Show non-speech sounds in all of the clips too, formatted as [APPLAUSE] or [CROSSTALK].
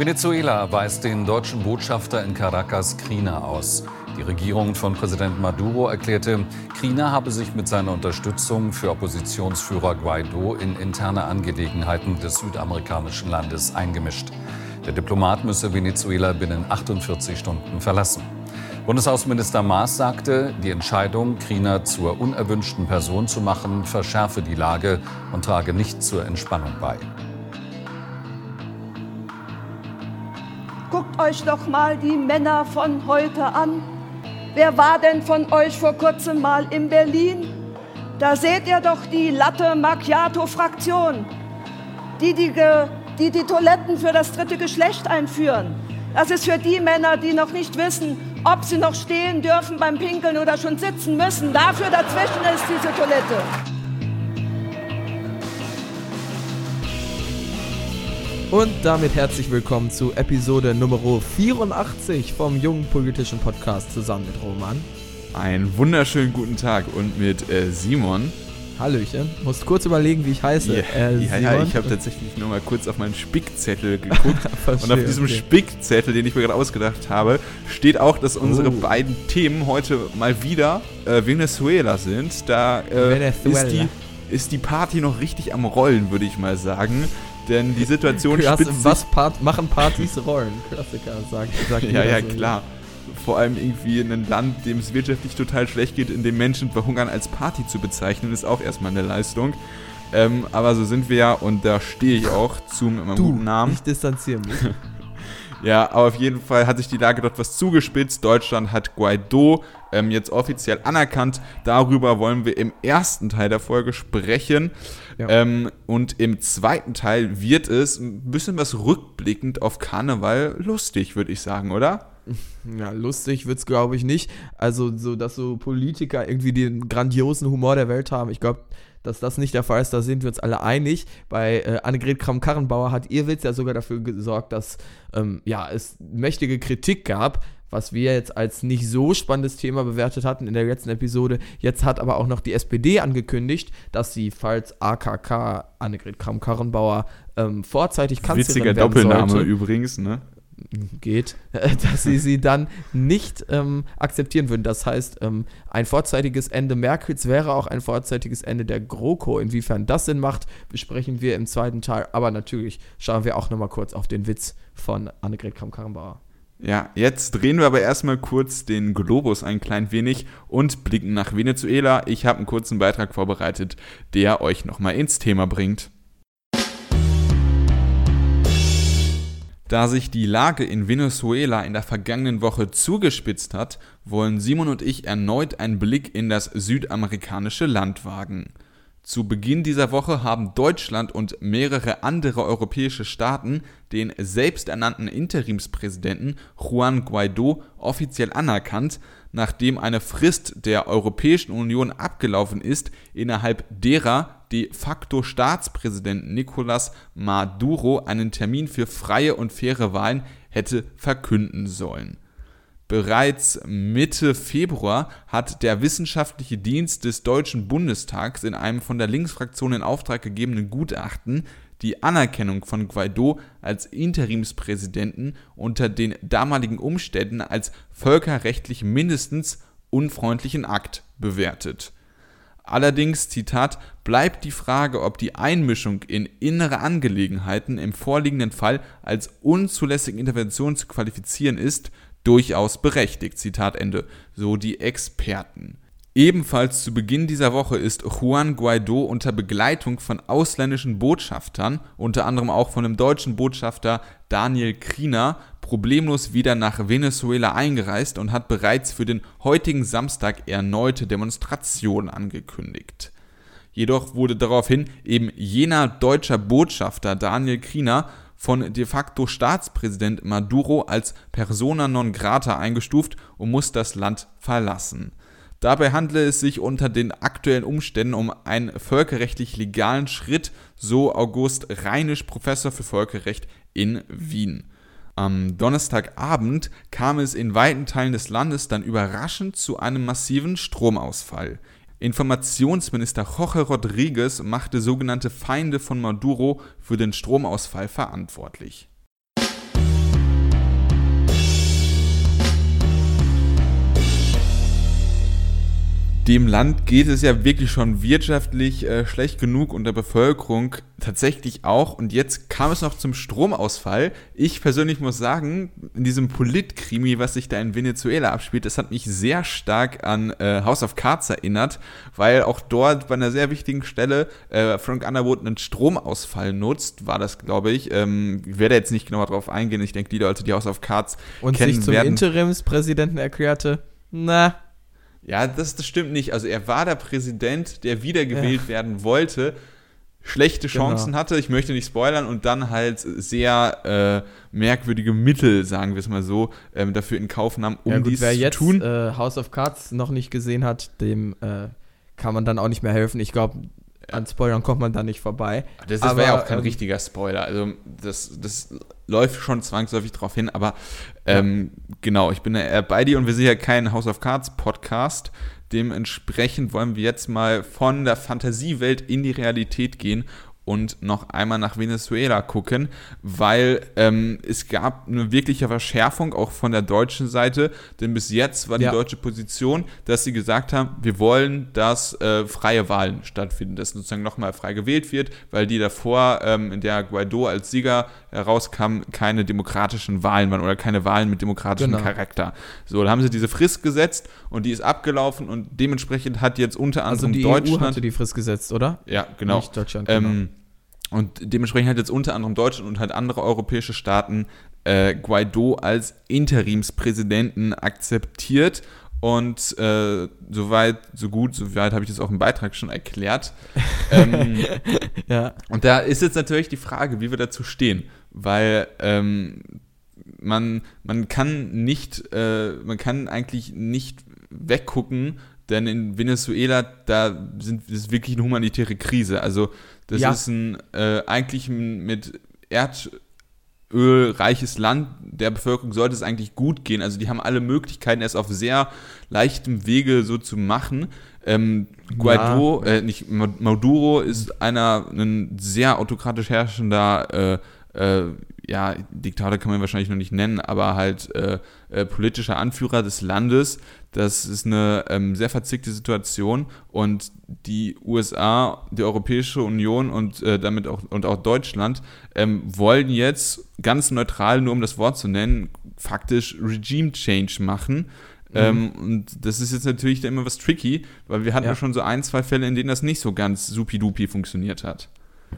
Venezuela weist den deutschen Botschafter in Caracas Krina aus. Die Regierung von Präsident Maduro erklärte, Krina habe sich mit seiner Unterstützung für Oppositionsführer Guaido in interne Angelegenheiten des südamerikanischen Landes eingemischt. Der Diplomat müsse Venezuela binnen 48 Stunden verlassen. Bundesaußenminister Maas sagte, die Entscheidung, Krina zur unerwünschten Person zu machen, verschärfe die Lage und trage nicht zur Entspannung bei. Euch doch mal die Männer von heute an. Wer war denn von euch vor kurzem mal in Berlin? Da seht ihr doch die Latte Macchiato-Fraktion, die die, die die Toiletten für das dritte Geschlecht einführen. Das ist für die Männer, die noch nicht wissen, ob sie noch stehen dürfen beim Pinkeln oder schon sitzen müssen. Dafür dazwischen ist diese Toilette. Und damit herzlich willkommen zu Episode Nummer 84 vom jungen politischen Podcast zusammen mit Roman. Einen wunderschönen guten Tag und mit äh, Simon. Hallöchen. Musst kurz überlegen, wie ich heiße. Yeah. Äh, ja, ja, ich habe tatsächlich nur mal kurz auf meinen Spickzettel geguckt. [LAUGHS] und auf diesem okay. Spickzettel, den ich mir gerade ausgedacht habe, steht auch, dass unsere oh. beiden Themen heute mal wieder äh, Venezuela sind. Da äh, Venezuela. Ist, die, ist die Party noch richtig am Rollen, würde ich mal sagen. Denn die Situation Klasse, spitzt was Part, machen Partys Rollen? Klassiker, sagt, sagt Ja, ja, so. klar. Vor allem irgendwie in einem Land, dem es wirtschaftlich total schlecht geht, in dem Menschen verhungern, als Party zu bezeichnen, ist auch erstmal eine Leistung. Ähm, aber so sind wir ja und da stehe ich auch zu mit meinem du, guten Namen. Ich distanziere mich. [LAUGHS] Ja, aber auf jeden Fall hat sich die Lage dort was zugespitzt. Deutschland hat Guaido ähm, jetzt offiziell anerkannt. Darüber wollen wir im ersten Teil der Folge sprechen. Ja. Ähm, und im zweiten Teil wird es ein bisschen was rückblickend auf Karneval lustig, würde ich sagen, oder? Ja, lustig wird es, glaube ich, nicht. Also, so, dass so Politiker irgendwie den grandiosen Humor der Welt haben. Ich glaube, dass das nicht der Fall ist, da sind wir uns alle einig. Bei äh, Annegret Kramp-Karrenbauer hat ihr Witz ja sogar dafür gesorgt, dass ähm, ja, es mächtige Kritik gab, was wir jetzt als nicht so spannendes Thema bewertet hatten in der letzten Episode. Jetzt hat aber auch noch die SPD angekündigt, dass sie, falls AKK Annegret Kramp-Karrenbauer ähm, vorzeitig Kanzlerin Witziger werden Doppelname sollte, übrigens, ne? geht, dass sie sie dann nicht ähm, akzeptieren würden. Das heißt, ähm, ein vorzeitiges Ende Merkels wäre auch ein vorzeitiges Ende der GroKo. Inwiefern das Sinn macht, besprechen wir im zweiten Teil. Aber natürlich schauen wir auch nochmal kurz auf den Witz von Annegret Kramp-Karrenbauer. Ja, jetzt drehen wir aber erstmal kurz den Globus ein klein wenig und blicken nach Venezuela. Ich habe einen kurzen Beitrag vorbereitet, der euch nochmal ins Thema bringt. Da sich die Lage in Venezuela in der vergangenen Woche zugespitzt hat, wollen Simon und ich erneut einen Blick in das südamerikanische Land wagen. Zu Beginn dieser Woche haben Deutschland und mehrere andere europäische Staaten den selbsternannten Interimspräsidenten Juan Guaido offiziell anerkannt, nachdem eine Frist der Europäischen Union abgelaufen ist, innerhalb derer de facto Staatspräsident Nicolás Maduro einen Termin für freie und faire Wahlen hätte verkünden sollen. Bereits Mitte Februar hat der wissenschaftliche Dienst des Deutschen Bundestags in einem von der Linksfraktion in Auftrag gegebenen Gutachten die Anerkennung von Guaido als Interimspräsidenten unter den damaligen Umständen als völkerrechtlich mindestens unfreundlichen Akt bewertet. Allerdings, Zitat, bleibt die Frage, ob die Einmischung in innere Angelegenheiten im vorliegenden Fall als unzulässige Intervention zu qualifizieren ist, durchaus berechtigt. Zitat Ende. So die Experten. Ebenfalls zu Beginn dieser Woche ist Juan Guaido unter Begleitung von ausländischen Botschaftern, unter anderem auch von dem deutschen Botschafter Daniel Kriener, problemlos wieder nach Venezuela eingereist und hat bereits für den heutigen Samstag erneute Demonstrationen angekündigt. Jedoch wurde daraufhin eben jener deutscher Botschafter Daniel Kriener von de facto Staatspräsident Maduro als persona non grata eingestuft und muss das Land verlassen. Dabei handle es sich unter den aktuellen Umständen um einen völkerrechtlich legalen Schritt, so August Reinisch, Professor für Völkerrecht in Wien. Am Donnerstagabend kam es in weiten Teilen des Landes dann überraschend zu einem massiven Stromausfall. Informationsminister Jorge Rodriguez machte sogenannte Feinde von Maduro für den Stromausfall verantwortlich. Dem Land geht es ja wirklich schon wirtschaftlich äh, schlecht genug und der Bevölkerung tatsächlich auch. Und jetzt kam es noch zum Stromausfall. Ich persönlich muss sagen, in diesem Politkrimi, was sich da in Venezuela abspielt, das hat mich sehr stark an äh, House of Cards erinnert, weil auch dort bei einer sehr wichtigen Stelle äh, Frank Underwood einen Stromausfall nutzt, war das, glaube ich. Ähm, ich werde jetzt nicht genauer darauf eingehen. Ich denke, die Leute, die House of Cards und kennen, sich zum werden Interimspräsidenten erklärte, na, ja, das, das stimmt nicht. Also er war der Präsident, der wiedergewählt ja. werden wollte, schlechte genau. Chancen genau. hatte, ich möchte nicht spoilern, und dann halt sehr äh, merkwürdige Mittel, sagen wir es mal so, ähm, dafür in Kauf nahm, um ja, gut, dies wer zu jetzt, tun. Äh, House of Cards noch nicht gesehen hat, dem äh, kann man dann auch nicht mehr helfen. Ich glaube, an Spoilern kommt man da nicht vorbei. Das, das wäre ja auch kein ähm, richtiger Spoiler. Also das, das läuft schon zwangsläufig drauf hin, aber ähm, ja. genau, ich bin ja bei dir und wir sind ja kein House of Cards Podcast. Dementsprechend wollen wir jetzt mal von der Fantasiewelt in die Realität gehen und noch einmal nach Venezuela gucken, weil ähm, es gab eine wirkliche Verschärfung auch von der deutschen Seite, denn bis jetzt war die ja. deutsche Position, dass sie gesagt haben, wir wollen, dass äh, freie Wahlen stattfinden, dass sozusagen nochmal frei gewählt wird, weil die davor, ähm, in der Guaido als Sieger herauskam, keine demokratischen Wahlen waren oder keine Wahlen mit demokratischem genau. Charakter. So, da haben sie diese Frist gesetzt und die ist abgelaufen und dementsprechend hat jetzt unter anderem also die Deutschland. EU hatte die Frist gesetzt, oder? Ja, genau. Nicht Deutschland. Genau. Ähm, und dementsprechend hat jetzt unter anderem Deutschland und halt andere europäische Staaten äh, Guaido als Interimspräsidenten akzeptiert. Und äh, soweit, so gut, soweit habe ich das auch im Beitrag schon erklärt. [LAUGHS] ähm, ja. Und da ist jetzt natürlich die Frage, wie wir dazu stehen. Weil ähm, man, man kann nicht, äh, man kann eigentlich nicht weggucken, denn in Venezuela, da sind, ist wirklich eine humanitäre Krise. Also das ja. ist ein äh, eigentlich mit Erdöl reiches Land. Der Bevölkerung sollte es eigentlich gut gehen. Also die haben alle Möglichkeiten, es auf sehr leichtem Wege so zu machen. Ähm, Guaido, ja. äh, nicht Maduro ist einer ein sehr autokratisch herrschender äh, äh, ja, Diktator kann man wahrscheinlich noch nicht nennen, aber halt äh, äh, politischer Anführer des Landes. Das ist eine ähm, sehr verzickte Situation und die USA, die Europäische Union und äh, damit auch und auch Deutschland ähm, wollen jetzt ganz neutral, nur um das Wort zu nennen, faktisch Regime Change machen. Mhm. Ähm, und das ist jetzt natürlich immer was tricky, weil wir hatten ja. schon so ein, zwei Fälle, in denen das nicht so ganz supidupi funktioniert hat.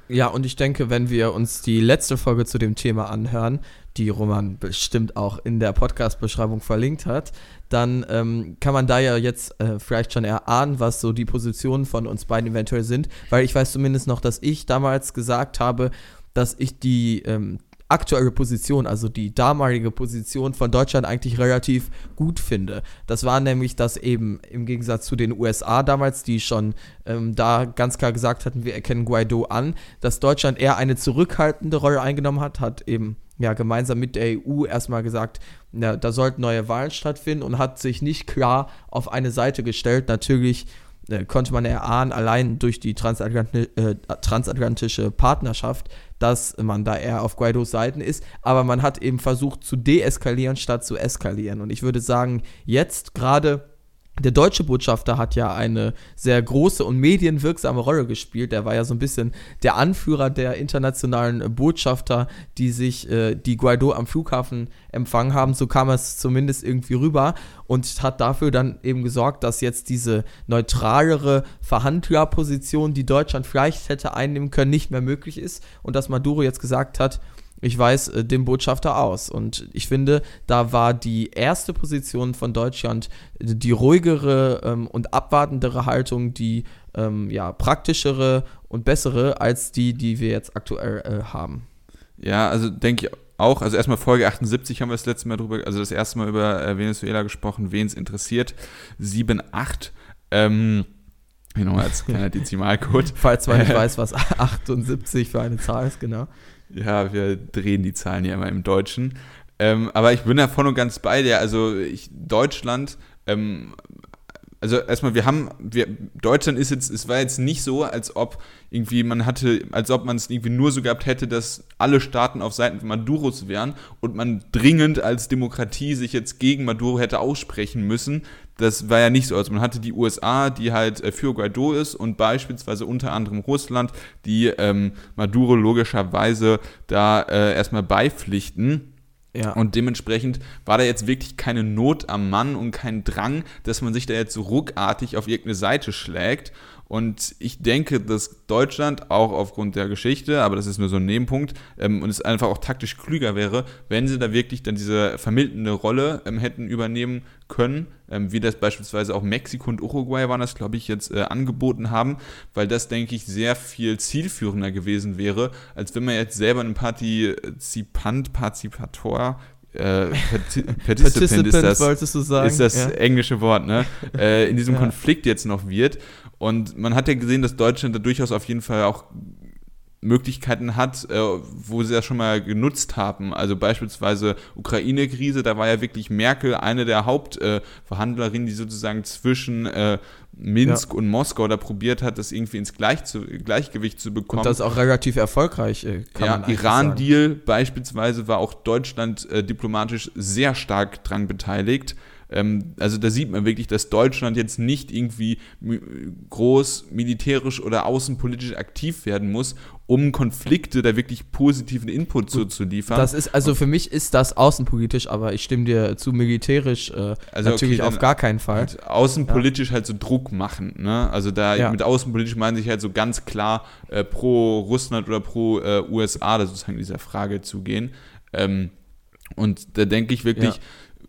Ja, und ich denke, wenn wir uns die letzte Folge zu dem Thema anhören, die Roman bestimmt auch in der Podcast-Beschreibung verlinkt hat, dann ähm, kann man da ja jetzt äh, vielleicht schon erahnen, was so die Positionen von uns beiden eventuell sind, weil ich weiß zumindest noch, dass ich damals gesagt habe, dass ich die ähm, aktuelle Position, also die damalige Position von Deutschland eigentlich relativ gut finde. Das war nämlich, dass eben im Gegensatz zu den USA damals, die schon ähm, da ganz klar gesagt hatten, wir erkennen Guaido an, dass Deutschland eher eine zurückhaltende Rolle eingenommen hat, hat eben ja gemeinsam mit der EU erstmal gesagt, ja, da sollten neue Wahlen stattfinden und hat sich nicht klar auf eine Seite gestellt. Natürlich äh, konnte man erahnen, allein durch die transatlanti äh, transatlantische Partnerschaft, dass man da eher auf Guaidos Seiten ist. Aber man hat eben versucht zu deeskalieren, statt zu eskalieren. Und ich würde sagen, jetzt gerade der deutsche Botschafter hat ja eine sehr große und medienwirksame Rolle gespielt. Er war ja so ein bisschen der Anführer der internationalen Botschafter, die sich, äh, die Guaido am Flughafen empfangen haben. So kam es zumindest irgendwie rüber und hat dafür dann eben gesorgt, dass jetzt diese neutralere Verhandlerposition, die Deutschland vielleicht hätte einnehmen können, nicht mehr möglich ist und dass Maduro jetzt gesagt hat, ich weiß äh, dem Botschafter aus. Und ich finde, da war die erste Position von Deutschland die ruhigere ähm, und abwartendere Haltung, die ähm, ja, praktischere und bessere als die, die wir jetzt aktuell äh, haben. Ja, also denke ich auch. Also erstmal Folge 78 haben wir das letzte Mal drüber, also das erste Mal über äh, Venezuela gesprochen, wen es interessiert. 7, 8. Ähm, Genau, als kleiner [LAUGHS] Dezimalcode. Falls man nicht weiß, was 78 für eine Zahl ist, genau. Ja, wir drehen die Zahlen ja immer im Deutschen. Ähm, aber ich bin da voll und ganz bei dir. Also ich, Deutschland ähm, also erstmal, wir haben, wir, Deutschland ist jetzt, es war jetzt nicht so, als ob irgendwie man hatte, als ob man es irgendwie nur so gehabt hätte, dass alle Staaten auf Seiten von Maduros wären und man dringend als Demokratie sich jetzt gegen Maduro hätte aussprechen müssen. Das war ja nicht so. Also man hatte die USA, die halt äh, für Guaido ist und beispielsweise unter anderem Russland, die ähm, Maduro logischerweise da äh, erstmal beipflichten. Ja. Und dementsprechend war da jetzt wirklich keine Not am Mann und kein Drang, dass man sich da jetzt so ruckartig auf irgendeine Seite schlägt. Und ich denke, dass Deutschland auch aufgrund der Geschichte, aber das ist nur so ein Nebenpunkt, ähm, und es einfach auch taktisch klüger wäre, wenn sie da wirklich dann diese vermittelnde Rolle ähm, hätten übernehmen können, ähm, wie das beispielsweise auch Mexiko und Uruguay waren das, glaube ich, jetzt äh, angeboten haben, weil das, denke ich, sehr viel zielführender gewesen wäre, als wenn man jetzt selber ein Partizipant, Partizipator äh, [LAUGHS] Participant ist das, ist das ja. englische Wort, ne? Äh, in diesem ja. Konflikt jetzt noch wird. Und man hat ja gesehen, dass Deutschland da durchaus auf jeden Fall auch Möglichkeiten hat, äh, wo sie das schon mal genutzt haben. Also beispielsweise Ukraine-Krise, da war ja wirklich Merkel eine der Hauptverhandlerinnen, die sozusagen zwischen äh, Minsk ja. und Moskau da probiert hat, das irgendwie ins Gleich zu, Gleichgewicht zu bekommen. Und das auch relativ erfolgreich. Äh, ja, Iran-Deal beispielsweise war auch Deutschland diplomatisch sehr stark dran beteiligt. Ähm, also da sieht man wirklich, dass Deutschland jetzt nicht irgendwie groß militärisch oder außenpolitisch aktiv werden muss, um Konflikte da wirklich positiven Input zu, zu liefern. Das ist, also für mich ist das außenpolitisch, aber ich stimme dir zu militärisch äh, also natürlich okay, auf gar keinen Fall. Halt außenpolitisch ja. halt so Druck machen, ne? Also da ja. mit außenpolitisch meine ich halt so ganz klar äh, pro Russland oder pro äh, USA, da sozusagen dieser Frage zu gehen. Ähm, und da denke ich wirklich, ja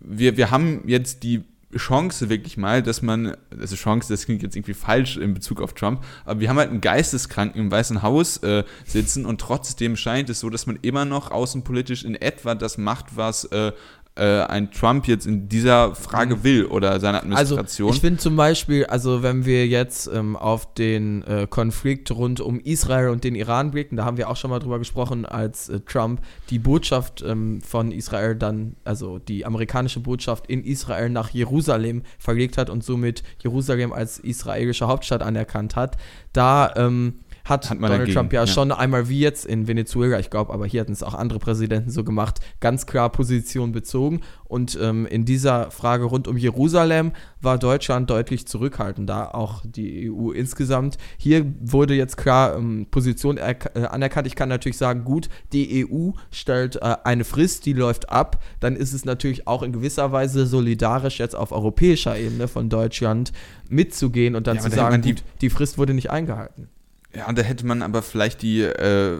wir, wir haben jetzt die Chance wirklich mal, dass man, also Chance, das klingt jetzt irgendwie falsch in Bezug auf Trump, aber wir haben halt einen Geisteskranken im Weißen Haus äh, sitzen und trotzdem scheint es so, dass man immer noch außenpolitisch in etwa das macht, was äh, äh, ein Trump jetzt in dieser Frage mhm. will oder seine also, Administration. Also ich finde zum Beispiel, also wenn wir jetzt ähm, auf den äh, Konflikt rund um Israel und den Iran blicken, da haben wir auch schon mal drüber gesprochen, als äh, Trump die Botschaft ähm, von Israel dann, also die amerikanische Botschaft in Israel nach Jerusalem verlegt hat und somit Jerusalem als israelische Hauptstadt anerkannt hat. Da ähm, hat, hat Donald dagegen, Trump ja, ja, schon einmal wie jetzt in Venezuela, ich glaube, aber hier hatten es auch andere Präsidenten so gemacht, ganz klar Position bezogen. Und ähm, in dieser Frage rund um Jerusalem war Deutschland deutlich zurückhaltender, auch die EU insgesamt. Hier wurde jetzt klar ähm, Position äh, anerkannt. Ich kann natürlich sagen, gut, die EU stellt äh, eine Frist, die läuft ab. Dann ist es natürlich auch in gewisser Weise solidarisch jetzt auf europäischer Ebene von Deutschland mitzugehen und dann ja, zu sagen, die, die Frist wurde nicht eingehalten. Ja, und da hätte man aber vielleicht die, äh,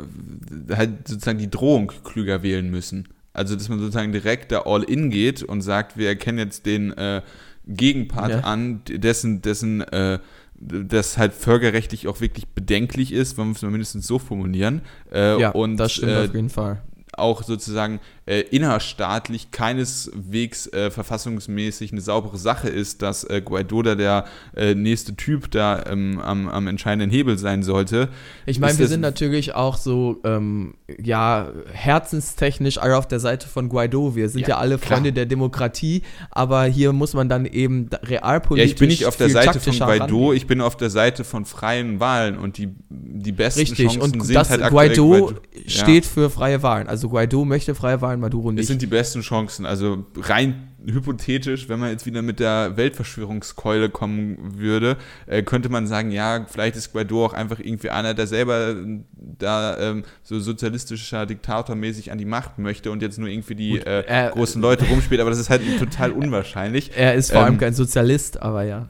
halt sozusagen die Drohung klüger wählen müssen. Also, dass man sozusagen direkt da all in geht und sagt, wir erkennen jetzt den äh, Gegenpart ja. an, dessen, dessen, äh, das halt völkerrechtlich auch wirklich bedenklich ist, wenn wir es mal mindestens so formulieren. Äh, ja, und, das stimmt äh, auf jeden Fall auch sozusagen äh, innerstaatlich keineswegs äh, verfassungsmäßig eine saubere Sache ist, dass äh, Guaido da der äh, nächste Typ da ähm, am, am, entscheidenden Hebel sein sollte. Ich meine, wir sind natürlich auch so, ähm, ja, herzenstechnisch alle auf der Seite von Guaido. Wir sind ja, ja alle Freunde klar. der Demokratie, aber hier muss man dann eben realpolitisch. Ja, ich bin nicht auf der Seite von Guaido, rangehen. ich bin auf der Seite von freien Wahlen und die, die besten Richtig, Chancen und sind das, halt Guaido, Guaido steht ja. für freie Wahlen. Also Guaido möchte freie Wahlen, Maduro nicht. Es sind die besten Chancen. Also rein hypothetisch, wenn man jetzt wieder mit der Weltverschwörungskeule kommen würde, äh, könnte man sagen, ja, vielleicht ist Guaido auch einfach irgendwie einer, der selber da ähm, so sozialistischer Diktator mäßig an die Macht möchte und jetzt nur irgendwie die Gut, äh, großen Leute rumspielt, aber das ist halt total [LAUGHS] unwahrscheinlich. Er ist vor ähm, allem kein Sozialist, aber ja.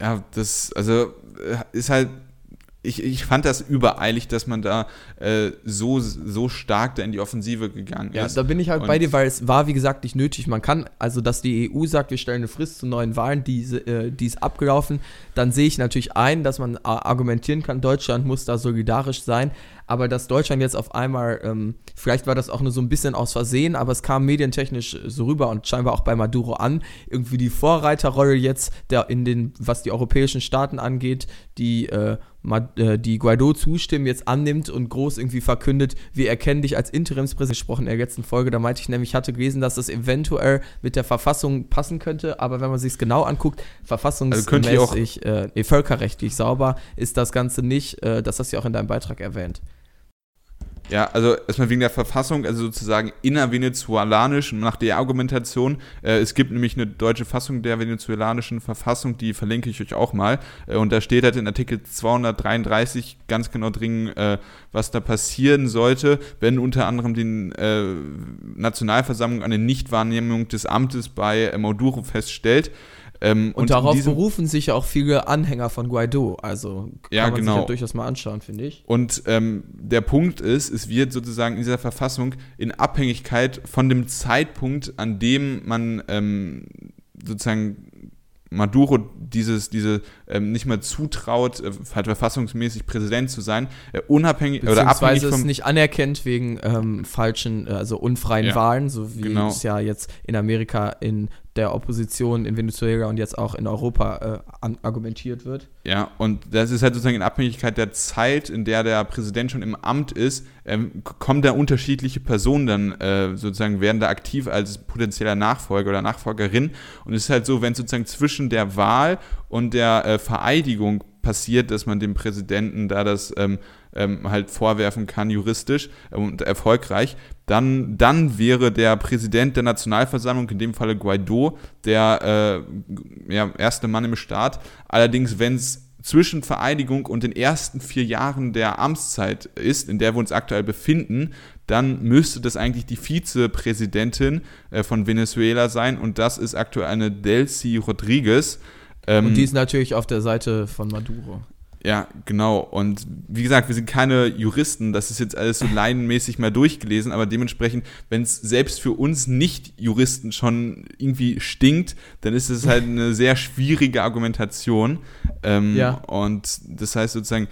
Ja, das, also äh, ist halt ich, ich fand das übereilig, dass man da äh, so, so stark da in die Offensive gegangen ja, ist. Ja, da bin ich halt Und bei dir, weil es war, wie gesagt, nicht nötig. Man kann, also dass die EU sagt, wir stellen eine Frist zu neuen Wahlen, die, äh, die ist abgelaufen, dann sehe ich natürlich ein, dass man argumentieren kann, Deutschland muss da solidarisch sein. Aber dass Deutschland jetzt auf einmal, ähm, vielleicht war das auch nur so ein bisschen aus Versehen, aber es kam medientechnisch so rüber und scheinbar auch bei Maduro an, irgendwie die Vorreiterrolle jetzt der in den, was die europäischen Staaten angeht, die äh, äh, die Guaido zustimmen, jetzt annimmt und groß irgendwie verkündet, wir erkennen dich als Interimspräsident gesprochen in der letzten Folge. Da meinte ich nämlich, ich hatte gelesen, dass das eventuell mit der Verfassung passen könnte, aber wenn man sich es genau anguckt, verfassungsmäßig, also äh, völkerrechtlich sauber ist das Ganze nicht. Äh, das hast du ja auch in deinem Beitrag erwähnt. Ja, also erstmal wegen der Verfassung, also sozusagen innervenezuelanisch nach der Argumentation. Äh, es gibt nämlich eine deutsche Fassung der venezuelanischen Verfassung, die verlinke ich euch auch mal. Äh, und da steht halt in Artikel 233 ganz genau drin, äh, was da passieren sollte, wenn unter anderem die äh, Nationalversammlung eine Nichtwahrnehmung des Amtes bei äh, Maduro feststellt. Ähm, und, und, darauf berufen sich ja auch viele Anhänger von Guaido. Also kann ja, man genau. sich ja durchaus mal anschauen, finde ich. Und ähm, der Punkt ist, es wird sozusagen in dieser Verfassung in Abhängigkeit von dem Zeitpunkt, an dem man ähm, sozusagen Maduro dieses, diese ähm, nicht mehr zutraut, äh, halt verfassungsmäßig Präsident zu sein, äh, unabhängig oder abhängig vom es nicht anerkennt wegen ähm, falschen, äh, also unfreien ja, Wahlen, so wie genau. es ja jetzt in Amerika in der Opposition in Venezuela und jetzt auch in Europa äh, argumentiert wird. Ja, und das ist halt sozusagen in Abhängigkeit der Zeit, in der der Präsident schon im Amt ist, ähm, kommen da unterschiedliche Personen dann äh, sozusagen, werden da aktiv als potenzieller Nachfolger oder Nachfolgerin. Und es ist halt so, wenn sozusagen zwischen der Wahl und der äh, Vereidigung passiert, dass man dem Präsidenten da das ähm, ähm, halt vorwerfen kann, juristisch äh, und erfolgreich, dann, dann wäre der Präsident der Nationalversammlung, in dem Falle Guaido, der äh, ja, erste Mann im Staat. Allerdings, wenn es zwischen Vereidigung und den ersten vier Jahren der Amtszeit ist, in der wir uns aktuell befinden, dann müsste das eigentlich die Vizepräsidentin äh, von Venezuela sein und das ist aktuell eine Delcy Rodriguez. Ähm, und die ist natürlich auf der Seite von Maduro. Ja, genau. Und wie gesagt, wir sind keine Juristen, das ist jetzt alles so laienmäßig mal durchgelesen, aber dementsprechend, wenn es selbst für uns Nicht-Juristen schon irgendwie stinkt, dann ist es halt eine sehr schwierige Argumentation. Ähm, ja. Und das heißt sozusagen,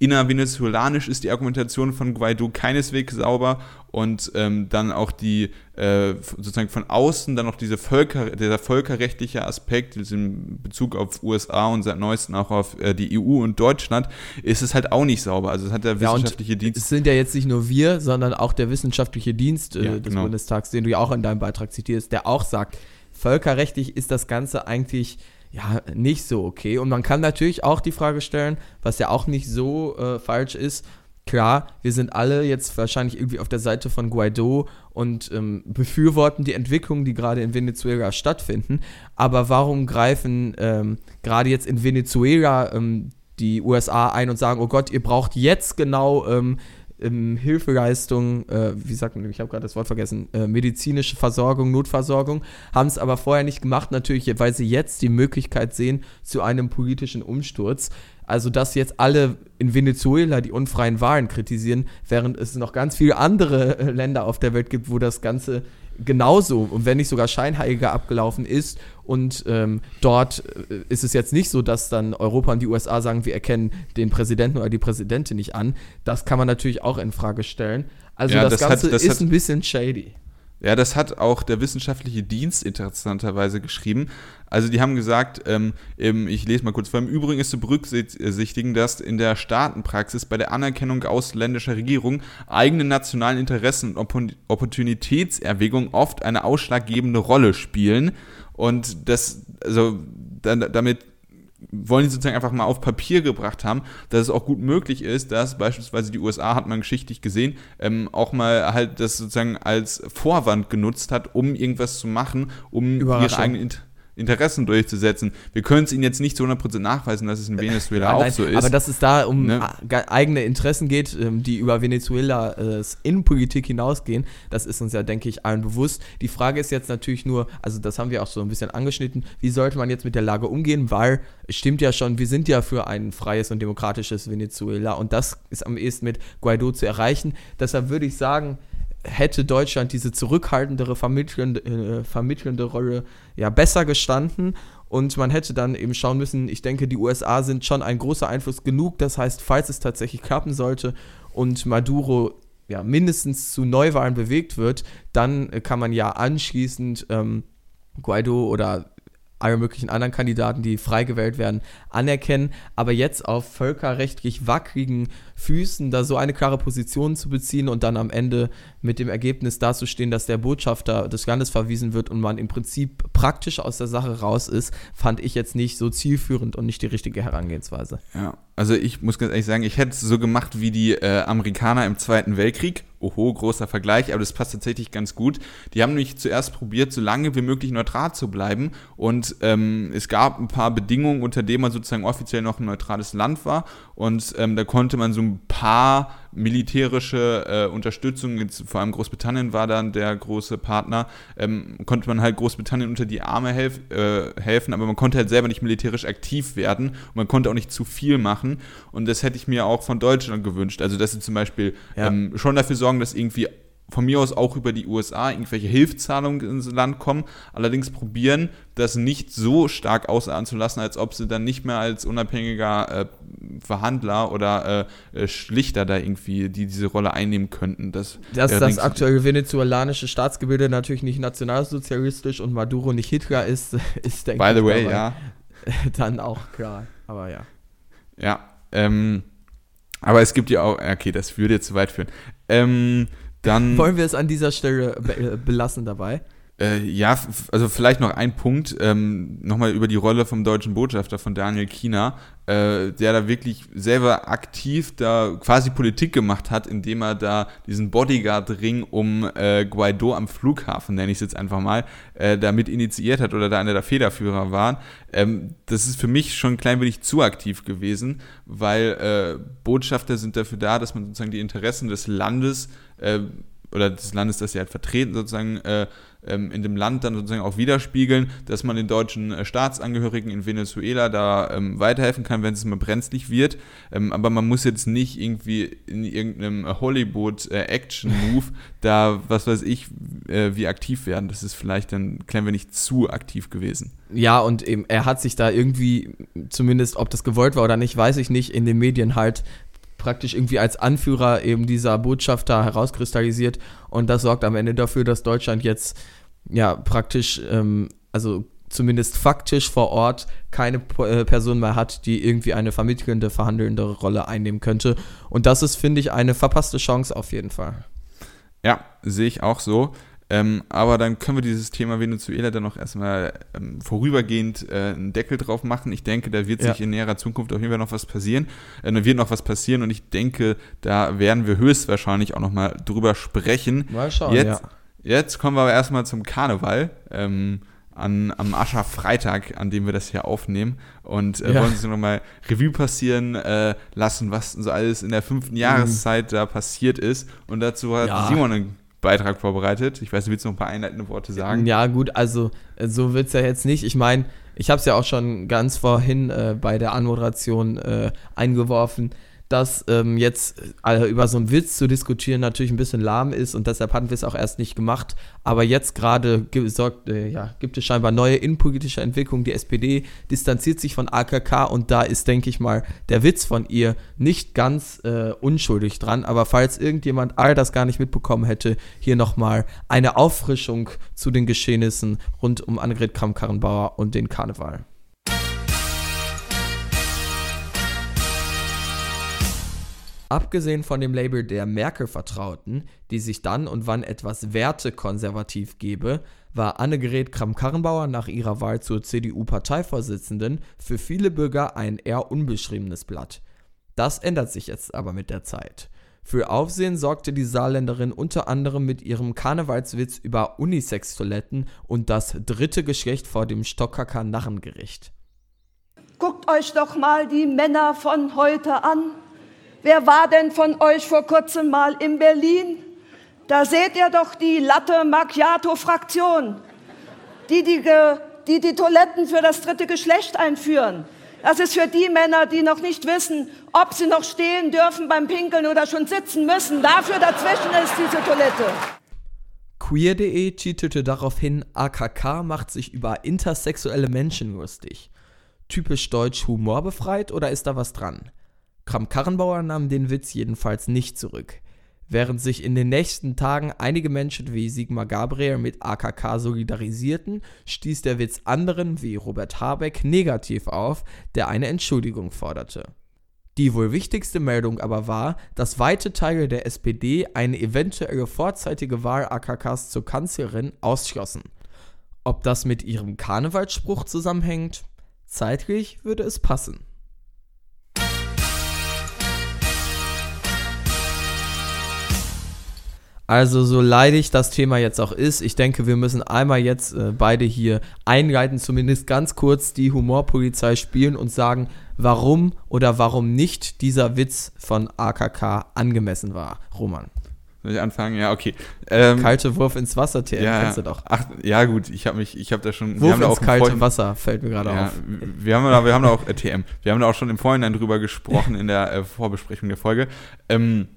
innervenezuelanisch ist die Argumentation von Guaido keineswegs sauber und ähm, dann auch die äh, sozusagen von außen dann noch diese Völker, dieser völkerrechtliche Aspekt in Bezug auf USA und seit neuestem auch auf äh, die EU und Deutschland ist es halt auch nicht sauber. Also es hat der wissenschaftliche ja, Dienst. Es sind ja jetzt nicht nur wir, sondern auch der wissenschaftliche Dienst äh, ja, des genau. Bundestags, den du ja auch in deinem Beitrag zitierst, der auch sagt, völkerrechtlich ist das Ganze eigentlich ja, nicht so okay. Und man kann natürlich auch die Frage stellen, was ja auch nicht so äh, falsch ist. Klar, wir sind alle jetzt wahrscheinlich irgendwie auf der Seite von Guaido und ähm, befürworten die Entwicklungen, die gerade in Venezuela stattfinden. Aber warum greifen ähm, gerade jetzt in Venezuela ähm, die USA ein und sagen, oh Gott, ihr braucht jetzt genau ähm, ähm, Hilfeleistung, äh, wie sagt man, ich habe gerade das Wort vergessen, äh, medizinische Versorgung, Notversorgung, haben es aber vorher nicht gemacht, natürlich, weil sie jetzt die Möglichkeit sehen zu einem politischen Umsturz. Also, dass jetzt alle in Venezuela die unfreien Wahlen kritisieren, während es noch ganz viele andere äh, Länder auf der Welt gibt, wo das Ganze genauso und wenn nicht sogar scheinheiliger abgelaufen ist. Und ähm, dort äh, ist es jetzt nicht so, dass dann Europa und die USA sagen, wir erkennen den Präsidenten oder die Präsidentin nicht an. Das kann man natürlich auch in Frage stellen. Also ja, das, das, Ganze hat, das ist hat, ein bisschen shady. Ja, das hat auch der wissenschaftliche Dienst interessanterweise geschrieben. Also die haben gesagt, ähm, ich lese mal kurz vor, im Übrigen ist zu berücksichtigen, dass in der Staatenpraxis bei der Anerkennung ausländischer Regierungen eigene nationalen Interessen und Opportunitätserwägungen oft eine ausschlaggebende Rolle spielen. Und das, also damit wollen die sozusagen einfach mal auf Papier gebracht haben, dass es auch gut möglich ist, dass beispielsweise die USA, hat man geschichtlich gesehen, ähm, auch mal halt das sozusagen als Vorwand genutzt hat, um irgendwas zu machen, um ihre eigenen Interessen durchzusetzen. Wir können es ihnen jetzt nicht zu 100% nachweisen, dass es in Venezuela ja, auch nein, so ist. Aber dass es da um ne? eigene Interessen geht, ähm, die über Venezuelas äh, Innenpolitik hinausgehen, das ist uns ja, denke ich, allen bewusst. Die Frage ist jetzt natürlich nur, also das haben wir auch so ein bisschen angeschnitten, wie sollte man jetzt mit der Lage umgehen, weil es stimmt ja schon, wir sind ja für ein freies und demokratisches Venezuela und das ist am ehesten mit Guaido zu erreichen. Deshalb würde ich sagen, hätte Deutschland diese zurückhaltendere, vermittelnde, äh, vermittelnde Rolle ja besser gestanden. Und man hätte dann eben schauen müssen, ich denke, die USA sind schon ein großer Einfluss genug. Das heißt, falls es tatsächlich klappen sollte und Maduro ja mindestens zu Neuwahlen bewegt wird, dann kann man ja anschließend ähm, Guaido oder alle möglichen anderen Kandidaten, die frei gewählt werden, anerkennen. Aber jetzt auf völkerrechtlich wackeligen Füßen da so eine klare Position zu beziehen und dann am Ende mit dem Ergebnis dazustehen, dass der Botschafter des Landes verwiesen wird und man im Prinzip praktisch aus der Sache raus ist, fand ich jetzt nicht so zielführend und nicht die richtige Herangehensweise. Ja, also ich muss ganz ehrlich sagen, ich hätte es so gemacht wie die äh, Amerikaner im Zweiten Weltkrieg. Oho, großer Vergleich, aber das passt tatsächlich ganz gut. Die haben nämlich zuerst probiert, so lange wie möglich neutral zu bleiben. Und ähm, es gab ein paar Bedingungen, unter denen man sozusagen offiziell noch ein neutrales Land war. Und ähm, da konnte man so ein paar militärische äh, Unterstützung, jetzt vor allem Großbritannien war dann der große Partner, ähm, konnte man halt Großbritannien unter die Arme helf, äh, helfen, aber man konnte halt selber nicht militärisch aktiv werden und man konnte auch nicht zu viel machen. Und das hätte ich mir auch von Deutschland gewünscht. Also, dass sie zum Beispiel ja. ähm, schon dafür sorgen, dass irgendwie von mir aus auch über die USA irgendwelche Hilfszahlungen ins Land kommen, allerdings probieren, das nicht so stark ausarten zu lassen, als ob sie dann nicht mehr als unabhängiger äh, Verhandler oder äh, äh Schlichter da irgendwie die diese Rolle einnehmen könnten. Das, Dass das aktuelle venezuelanische Staatsgebilde natürlich nicht nationalsozialistisch und Maduro nicht Hitler ist, [LAUGHS] ist denke ich. By the way, ja. [LAUGHS] Dann auch klar, aber ja. Ja, ähm, aber es gibt ja auch, okay, das würde jetzt zu weit führen. Ähm, dann, Wollen wir es an dieser Stelle be äh, belassen dabei? Äh, ja, also vielleicht noch ein Punkt, ähm, nochmal über die Rolle vom deutschen Botschafter von Daniel Kiener, äh, der da wirklich selber aktiv da quasi Politik gemacht hat, indem er da diesen Bodyguard-Ring um äh, Guaido am Flughafen, nenne ich es jetzt einfach mal, äh, damit initiiert hat oder da einer der Federführer war. Ähm, das ist für mich schon ein klein wenig zu aktiv gewesen, weil äh, Botschafter sind dafür da, dass man sozusagen die Interessen des Landes äh, oder des Landes, das sie halt vertreten, sozusagen äh, ähm, in dem Land dann sozusagen auch widerspiegeln, dass man den deutschen äh, Staatsangehörigen in Venezuela da ähm, weiterhelfen kann, wenn es mal brenzlig wird. Ähm, aber man muss jetzt nicht irgendwie in irgendeinem Hollywood-Action-Move äh, [LAUGHS] da, was weiß ich, äh, wie aktiv werden. Das ist vielleicht dann klein wenig zu aktiv gewesen. Ja, und eben, er hat sich da irgendwie, zumindest ob das gewollt war oder nicht, weiß ich nicht, in den Medien halt praktisch irgendwie als Anführer eben dieser Botschafter herauskristallisiert und das sorgt am Ende dafür, dass Deutschland jetzt ja praktisch, ähm, also zumindest faktisch vor Ort keine äh, Person mehr hat, die irgendwie eine vermittelnde, verhandelnde Rolle einnehmen könnte. Und das ist, finde ich, eine verpasste Chance auf jeden Fall. Ja, sehe ich auch so. Ähm, aber dann können wir dieses Thema Venezuela dann noch erstmal ähm, vorübergehend äh, einen Deckel drauf machen. Ich denke, da wird sich ja. in näherer Zukunft auf jeden Fall noch was passieren. Äh, da wird noch was passieren und ich denke, da werden wir höchstwahrscheinlich auch nochmal drüber sprechen. Mal schauen, jetzt, ja. Jetzt kommen wir aber erstmal zum Karneval. Ähm, an, am Ascherfreitag, an dem wir das hier aufnehmen und äh, ja. wollen uns nochmal Revue passieren äh, lassen, was so alles in der fünften mhm. Jahreszeit mhm. da passiert ist. Und dazu hat ja. Simon einen Beitrag vorbereitet. Ich weiß, du willst noch ein paar einleitende Worte sagen? Ja, gut, also so wird es ja jetzt nicht. Ich meine, ich habe es ja auch schon ganz vorhin äh, bei der Anmoderation äh, eingeworfen dass ähm, jetzt äh, über so einen Witz zu diskutieren natürlich ein bisschen lahm ist und deshalb hatten wir es auch erst nicht gemacht. Aber jetzt gerade äh, ja, gibt es scheinbar neue innenpolitische Entwicklungen. Die SPD distanziert sich von AKK und da ist, denke ich mal, der Witz von ihr nicht ganz äh, unschuldig dran. Aber falls irgendjemand all das gar nicht mitbekommen hätte, hier nochmal eine Auffrischung zu den Geschehnissen rund um Annegret Kramp-Karrenbauer und den Karneval. Abgesehen von dem Label der Merkel-Vertrauten, die sich dann und wann etwas wertekonservativ gebe, war Annegret Kramp-Karrenbauer nach ihrer Wahl zur CDU-Parteivorsitzenden für viele Bürger ein eher unbeschriebenes Blatt. Das ändert sich jetzt aber mit der Zeit. Für Aufsehen sorgte die Saarländerin unter anderem mit ihrem Karnevalswitz über Unisex-Toiletten und das dritte Geschlecht vor dem Stockhacker Narrengericht. Guckt euch doch mal die Männer von heute an. Wer war denn von euch vor kurzem mal in Berlin? Da seht ihr doch die Latte Macchiato-Fraktion, die die, die die Toiletten für das dritte Geschlecht einführen. Das ist für die Männer, die noch nicht wissen, ob sie noch stehen dürfen beim Pinkeln oder schon sitzen müssen. Dafür dazwischen ist diese Toilette. Queer.de titelte daraufhin, AKK macht sich über intersexuelle Menschen lustig. Typisch deutsch humorbefreit oder ist da was dran? Kram-Karrenbauer nahm den Witz jedenfalls nicht zurück. Während sich in den nächsten Tagen einige Menschen wie Sigmar Gabriel mit AKK solidarisierten, stieß der Witz anderen wie Robert Habeck negativ auf, der eine Entschuldigung forderte. Die wohl wichtigste Meldung aber war, dass weite Teile der SPD eine eventuelle vorzeitige Wahl AKKs zur Kanzlerin ausschlossen. Ob das mit ihrem Karnevalsspruch zusammenhängt? Zeitlich würde es passen. Also so leidig das Thema jetzt auch ist, ich denke, wir müssen einmal jetzt äh, beide hier einleiten, zumindest ganz kurz die Humorpolizei spielen und sagen, warum oder warum nicht dieser Witz von AKK angemessen war. Roman. Soll ich anfangen? Ja, okay. Ähm, kalte Wurf ins Wasser, TM, ja, kennst du doch. Ach, ja gut, ich habe mich, ich habe da schon. Wurf ins kalte Vorhin, Wasser, fällt mir gerade ja, auf. Wir haben da, wir haben da auch, äh, TM, wir haben da auch schon im Vorhinein drüber gesprochen in der äh, Vorbesprechung der Folge. Ähm,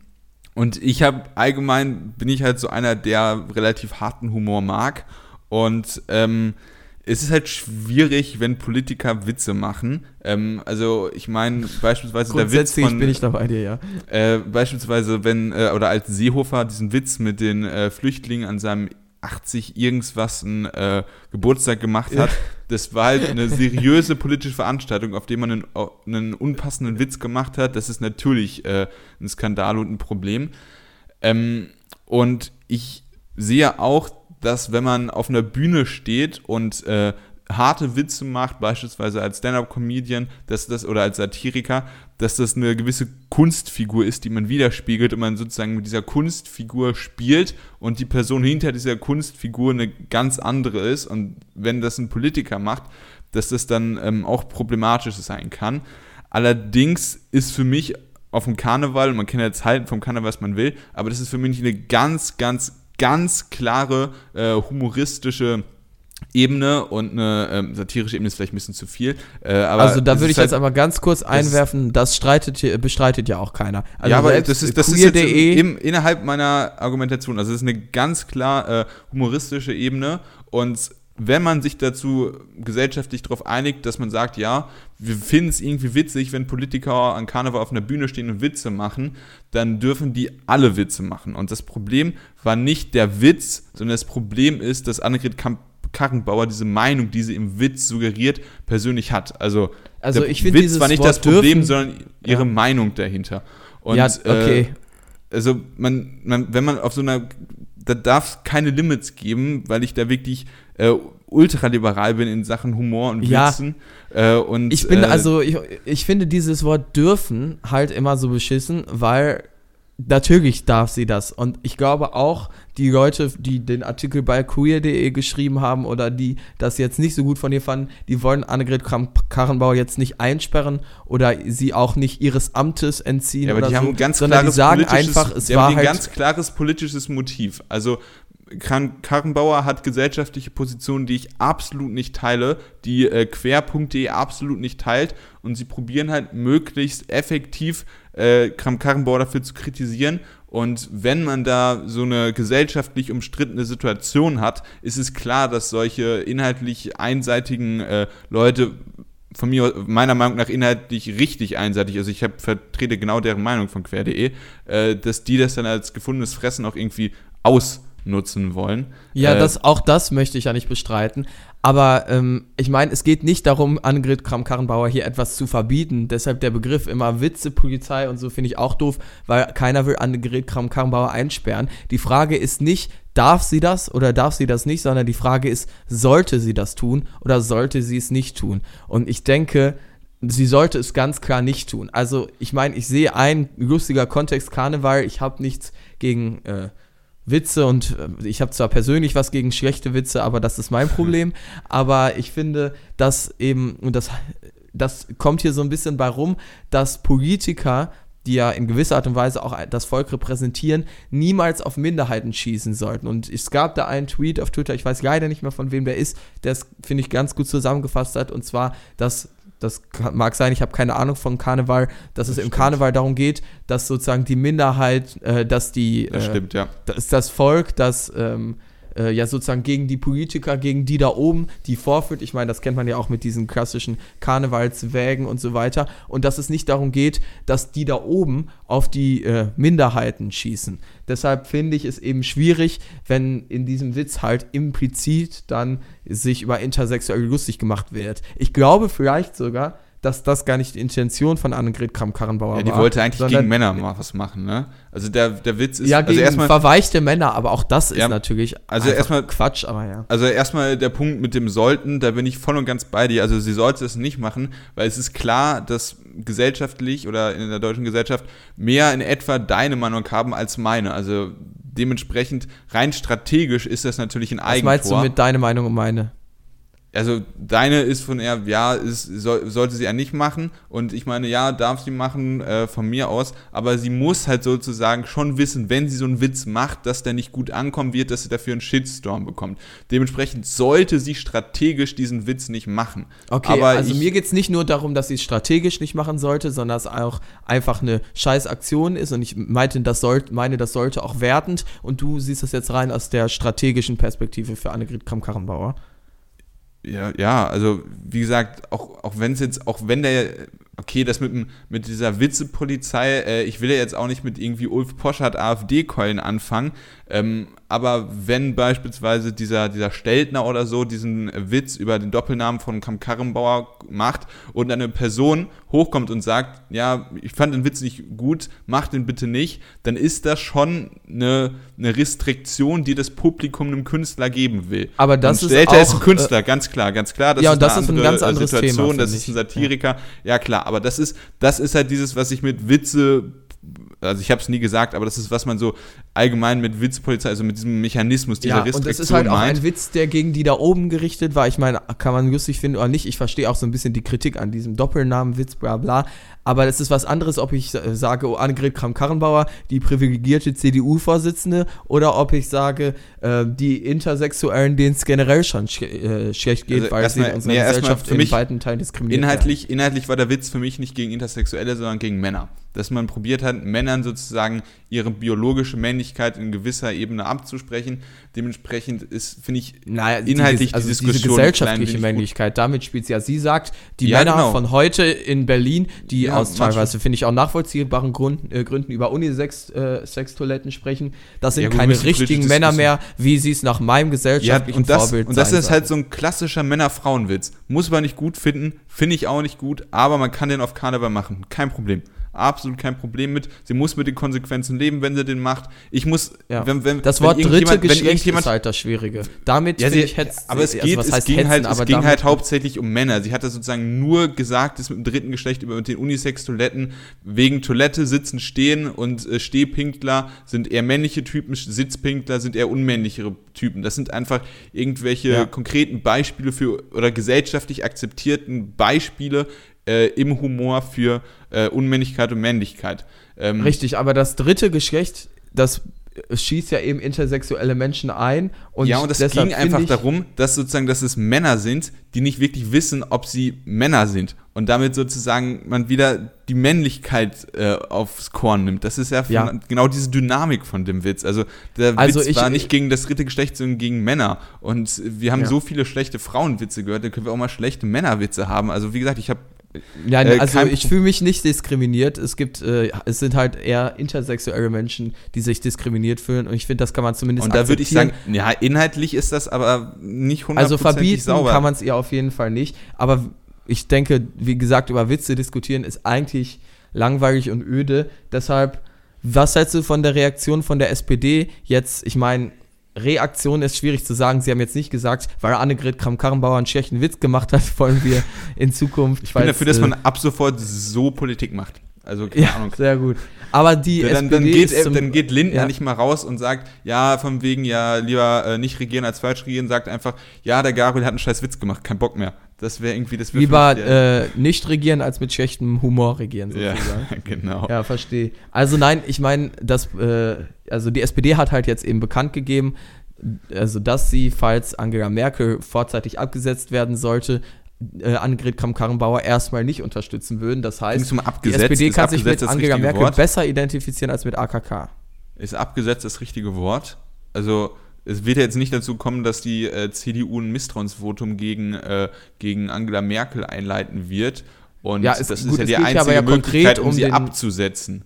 und ich habe allgemein, bin ich halt so einer, der relativ harten Humor mag. Und ähm, es ist halt schwierig, wenn Politiker Witze machen. Ähm, also ich meine beispielsweise der Witz von, bin ich da bei dir, ja. Äh, beispielsweise wenn äh, oder als Seehofer diesen Witz mit den äh, Flüchtlingen an seinem 80 irgendwas einen äh, Geburtstag gemacht hat. Das war halt eine seriöse politische Veranstaltung, auf der man einen, einen unpassenden Witz gemacht hat. Das ist natürlich äh, ein Skandal und ein Problem. Ähm, und ich sehe auch, dass wenn man auf einer Bühne steht und äh, harte Witze macht, beispielsweise als Stand-up-Comedian, dass das oder als Satiriker, dass das eine gewisse Kunstfigur ist, die man widerspiegelt und man sozusagen mit dieser Kunstfigur spielt und die Person hinter dieser Kunstfigur eine ganz andere ist und wenn das ein Politiker macht, dass das dann ähm, auch problematisch sein kann. Allerdings ist für mich auf dem Karneval, man kann jetzt halten vom Karneval, was man will, aber das ist für mich eine ganz, ganz, ganz klare äh, humoristische Ebene und eine ähm, satirische Ebene ist vielleicht ein bisschen zu viel. Äh, also da würde ich halt, jetzt aber ganz kurz einwerfen, das streitet, bestreitet ja auch keiner. Also ja, aber das ist, das ist jetzt im, innerhalb meiner Argumentation. Also es ist eine ganz klar äh, humoristische Ebene und wenn man sich dazu gesellschaftlich darauf einigt, dass man sagt, ja, wir finden es irgendwie witzig, wenn Politiker an Karneval auf einer Bühne stehen und Witze machen, dann dürfen die alle Witze machen. Und das Problem war nicht der Witz, sondern das Problem ist, dass Annegret Kamp Karrenbauer diese Meinung, die sie im Witz suggeriert, persönlich hat. Also, also der ich Witz war nicht Wort das Problem, dürfen, sondern ihre ja. Meinung dahinter. Und, ja, okay. Äh, also man, man, wenn man auf so einer, da darf es keine Limits geben, weil ich da wirklich äh, ultraliberal bin in Sachen Humor und Witzen. Ja. Äh, und, ich bin, äh, also, ich, ich finde dieses Wort dürfen halt immer so beschissen, weil natürlich darf sie das. Und ich glaube auch, die Leute, die den Artikel bei queer.de geschrieben haben oder die das jetzt nicht so gut von ihr fanden, die wollen Annegret Karrenbauer jetzt nicht einsperren oder sie auch nicht ihres Amtes entziehen. Ja, aber die so, haben ein ganz klares die sagen einfach, es die war haben halt ein ganz klares politisches Motiv. Also Karrenbauer hat gesellschaftliche Positionen, die ich absolut nicht teile, die äh, quer.de absolut nicht teilt und sie probieren halt möglichst effektiv äh, Karrenbauer dafür zu kritisieren und wenn man da so eine gesellschaftlich umstrittene Situation hat, ist es klar, dass solche inhaltlich einseitigen äh, Leute von mir meiner Meinung nach inhaltlich richtig einseitig, also ich hab, vertrete genau deren Meinung von quer.de, äh, dass die das dann als gefundenes Fressen auch irgendwie aus nutzen wollen. Ja, äh, das, auch das möchte ich ja nicht bestreiten. Aber ähm, ich meine, es geht nicht darum, Annegret Kramp-Karrenbauer hier etwas zu verbieten. Deshalb der Begriff immer Witzepolizei und so finde ich auch doof, weil keiner will Annegret Kramp-Karrenbauer einsperren. Die Frage ist nicht, darf sie das oder darf sie das nicht, sondern die Frage ist, sollte sie das tun oder sollte sie es nicht tun? Und ich denke, sie sollte es ganz klar nicht tun. Also ich meine, ich sehe ein lustiger Kontext Karneval, ich habe nichts gegen... Äh, Witze und äh, ich habe zwar persönlich was gegen schlechte Witze, aber das ist mein [LAUGHS] Problem. aber ich finde, dass eben, und das, das kommt hier so ein bisschen bei rum, dass Politiker, die ja in gewisser Art und Weise auch das Volk repräsentieren, niemals auf Minderheiten schießen sollten. Und es gab da einen Tweet auf Twitter, ich weiß leider nicht mehr von wem der ist, der es, finde ich, ganz gut zusammengefasst hat, und zwar, dass das mag sein, ich habe keine Ahnung von Karneval, dass das es stimmt. im Karneval darum geht, dass sozusagen die Minderheit, äh, dass die, das äh, stimmt, ja. dass das Volk, das ähm, äh, ja sozusagen gegen die Politiker, gegen die da oben, die vorführt. Ich meine, das kennt man ja auch mit diesen klassischen Karnevalswägen und so weiter. Und dass es nicht darum geht, dass die da oben auf die äh, Minderheiten schießen. Deshalb finde ich es eben schwierig, wenn in diesem Witz halt implizit dann sich über Intersexuelle lustig gemacht wird. Ich glaube vielleicht sogar, dass das gar nicht die Intention von Annegret Kramp-Karrenbauer war. Ja, die wollte eigentlich gegen Männer mal was machen, ne? Also der, der Witz ist ja also gegen erstmal verweichte Männer, aber auch das Ja, ist natürlich also erstmal- Quatsch, aber ja. Also erstmal der Punkt mit dem sollten, da bin ich voll und ganz bei dir. Also sie sollte es nicht machen, weil es ist klar, dass gesellschaftlich oder in der deutschen Gesellschaft mehr in etwa deine Meinung haben als meine. Also dementsprechend rein strategisch ist das natürlich ein Was Eigentor. meinst du mit deine Meinung und meine? Also deine ist von eher, ja, ist, soll, sollte sie ja nicht machen und ich meine, ja, darf sie machen äh, von mir aus, aber sie muss halt sozusagen schon wissen, wenn sie so einen Witz macht, dass der nicht gut ankommen wird, dass sie dafür einen Shitstorm bekommt. Dementsprechend sollte sie strategisch diesen Witz nicht machen. Okay, aber also ich, mir geht es nicht nur darum, dass sie es strategisch nicht machen sollte, sondern dass es auch einfach eine scheiß Aktion ist und ich meinte, das soll, meine, das sollte auch wertend und du siehst das jetzt rein aus der strategischen Perspektive für Annegret Kramp-Karrenbauer. Ja, ja, also wie gesagt, auch, auch wenn es jetzt, auch wenn der, okay, das mit, mit dieser Witzepolizei, äh, ich will ja jetzt auch nicht mit irgendwie Ulf Poschardt AfD-Keulen anfangen, ähm, aber wenn beispielsweise dieser, dieser Steltner oder so diesen Witz über den Doppelnamen von Kam Karrenbauer macht und eine Person hochkommt und sagt, ja, ich fand den Witz nicht gut, mach den bitte nicht, dann ist das schon eine, eine Restriktion, die das Publikum einem Künstler geben will. Aber das Dann ist stellt er ist ein auch, Künstler, ganz klar, ganz klar. Das Ja, ist und das eine ist ein andere, ganz äh, anderes Situation, Thema, das ist ein. Satiriker. Ja. klar, aber das ist, das ist halt dieses, was ich mit Witze, also ich habe es nie gesagt, aber das ist, was man so allgemein mit Witzpolizei, also mit diesem Mechanismus, dieser Ja, und Restriktion das ist halt auch meint. ein Witz, der gegen die da oben gerichtet war. Ich meine, kann man lustig finden oder nicht. Ich verstehe auch so ein bisschen die Kritik an diesem Doppelnamenwitz, bla bla. Aber es ist was anderes, ob ich sage, oh, Annegret Kramp-Karrenbauer, die privilegierte CDU-Vorsitzende, oder ob ich sage, äh, die Intersexuellen, denen es generell schon sch äh, schlecht geht, Also weil sie in unserer nee, Gesellschaft für in mich weiten Teilen diskriminiert Inhaltlich, inhaltlich war der Witz für mich nicht gegen Intersexuelle, sondern gegen Männer. Dass man probiert hat, Männern sozusagen ihre biologische Männlichkeit in gewisser Ebene abzusprechen. Dementsprechend ist, finde ich, Naja, inhaltlich die, also die diese Diskussion gesellschaftliche ein klein Männlichkeit, damit spielt sie ja. Sie sagt, die Ja, Männer genau. von heute in Berlin, die Ja, aus teilweise, finde ich, auch nachvollziehbaren Gründen, äh, Gründen über Unisex-Sextoiletten sprechen, das sind Ja, keine richtigen Männer mehr, wie sie es nach meinem Ja, gesellschaftlichen und das, Vorbild und das ist halt so ein klassischer Männer-Frauen-Witz. Muss man nicht gut finden, finde ich auch nicht gut, aber man kann den auf Karneval machen. Kein Problem. Absolut kein Problem mit. Sie muss mit den Konsequenzen leben, wenn sie den macht. Ich muss, Ja. wenn, wenn, das wenn Wort dritte wenn Geschlecht irgendjemand ist halt das Schwierige. Damit Ja, sie, ich hetz, aber es also geht, was es ging, hetzen, halt, es ging halt hauptsächlich um Männer. Sie hatte sozusagen nur gesagt, das mit dem dritten Geschlecht über mit den Unisex-Toiletten wegen Toilette sitzen, stehen und äh, Stehpinkler sind eher männliche Typen, Sitzpinkler sind eher unmännlichere Typen. Das sind einfach irgendwelche Ja. konkreten Beispiele für oder gesellschaftlich akzeptierten Beispiele äh, im Humor für äh, Unmännlichkeit und Männlichkeit. Ähm, Richtig, aber das dritte Geschlecht, das schießt ja eben intersexuelle Menschen ein. Und ja, und das ging einfach darum, dass sozusagen, dass es Männer sind, die nicht wirklich wissen, ob sie Männer sind. Und damit sozusagen man wieder die Männlichkeit äh, aufs Korn nimmt. Das ist ja, Ja. genau diese Dynamik von dem Witz. Also der Also Witz ich- war nicht gegen das dritte Geschlecht, sondern gegen Männer. Und wir haben Ja. so viele schlechte Frauenwitze gehört, da können wir auch mal schlechte Männerwitze haben. Also wie gesagt, ich habe Ja, Äh, also ich fühle mich nicht diskriminiert. Es gibt, äh, es sind halt eher intersexuelle Menschen, die sich diskriminiert fühlen und ich finde, das kann man zumindest und da würde ich sagen, ja, inhaltlich ist das aber nicht also hundertprozentig verbieten sauber. kann man es ihr auf jeden Fall nicht. Aber ich denke, wie gesagt, über Witze diskutieren ist eigentlich langweilig und öde. Deshalb, was hältst du von der Reaktion von der SPD jetzt? Ich meine, Reaktion ist schwierig zu sagen. Sie haben jetzt nicht gesagt, weil Annegret Kramp-Karrenbauer einen schlechten Witz gemacht hat, [LAUGHS] wollen wir in Zukunft. ich bin dafür, dass äh, man ab sofort so Politik macht. Also keine Ja, Ahnung. sehr gut. Aber die dann, SPD dann, geht, ist zum, dann geht Lindner ja. nicht mal raus und sagt, ja, von wegen, ja, lieber äh, nicht regieren als falsch regieren, sagt einfach, ja, der Gabriel hat einen scheiß Witz gemacht, kein Bock mehr. Das wäre irgendwie, das lieber äh, nicht regieren als mit schlechtem Humor regieren ja, [LAUGHS] sozusagen. genau. Ja, verstehe. Also nein, ich meine, äh, also die SPD hat halt jetzt eben bekannt gegeben, also dass sie, falls Angela Merkel vorzeitig abgesetzt werden sollte, äh, Annegret Kramp-Karrenbauer erstmal nicht unterstützen würden. Das heißt, die? SPD kann sich mit Angela Merkel Wort? besser identifizieren als mit AKK. Ist abgesetzt das richtige Wort? Also, es wird ja jetzt nicht dazu kommen, dass die äh, CDU ein Misstrauensvotum gegen, äh, gegen Angela Merkel einleiten wird. Und Ja, es- das gut, ist ja die einzige ja Möglichkeit, konkret um, um sie den- abzusetzen.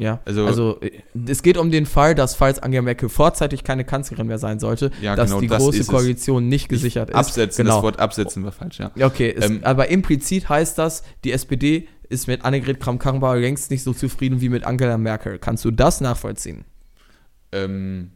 Ja, Also- also, äh, es geht um den Fall, dass falls Angela Merkel vorzeitig keine Kanzlerin mehr sein sollte, Ja, dass genau, die das große ist es. Koalition nicht gesichert ist. Absetzen, genau. das Wort absetzen war falsch, ja. Ja, Okay, es, Ähm, aber implizit heißt das, die SPD ist mit Annegret Kramp-Karrenbauer längst nicht so zufrieden wie mit Angela Merkel. Kannst du das nachvollziehen? ähm,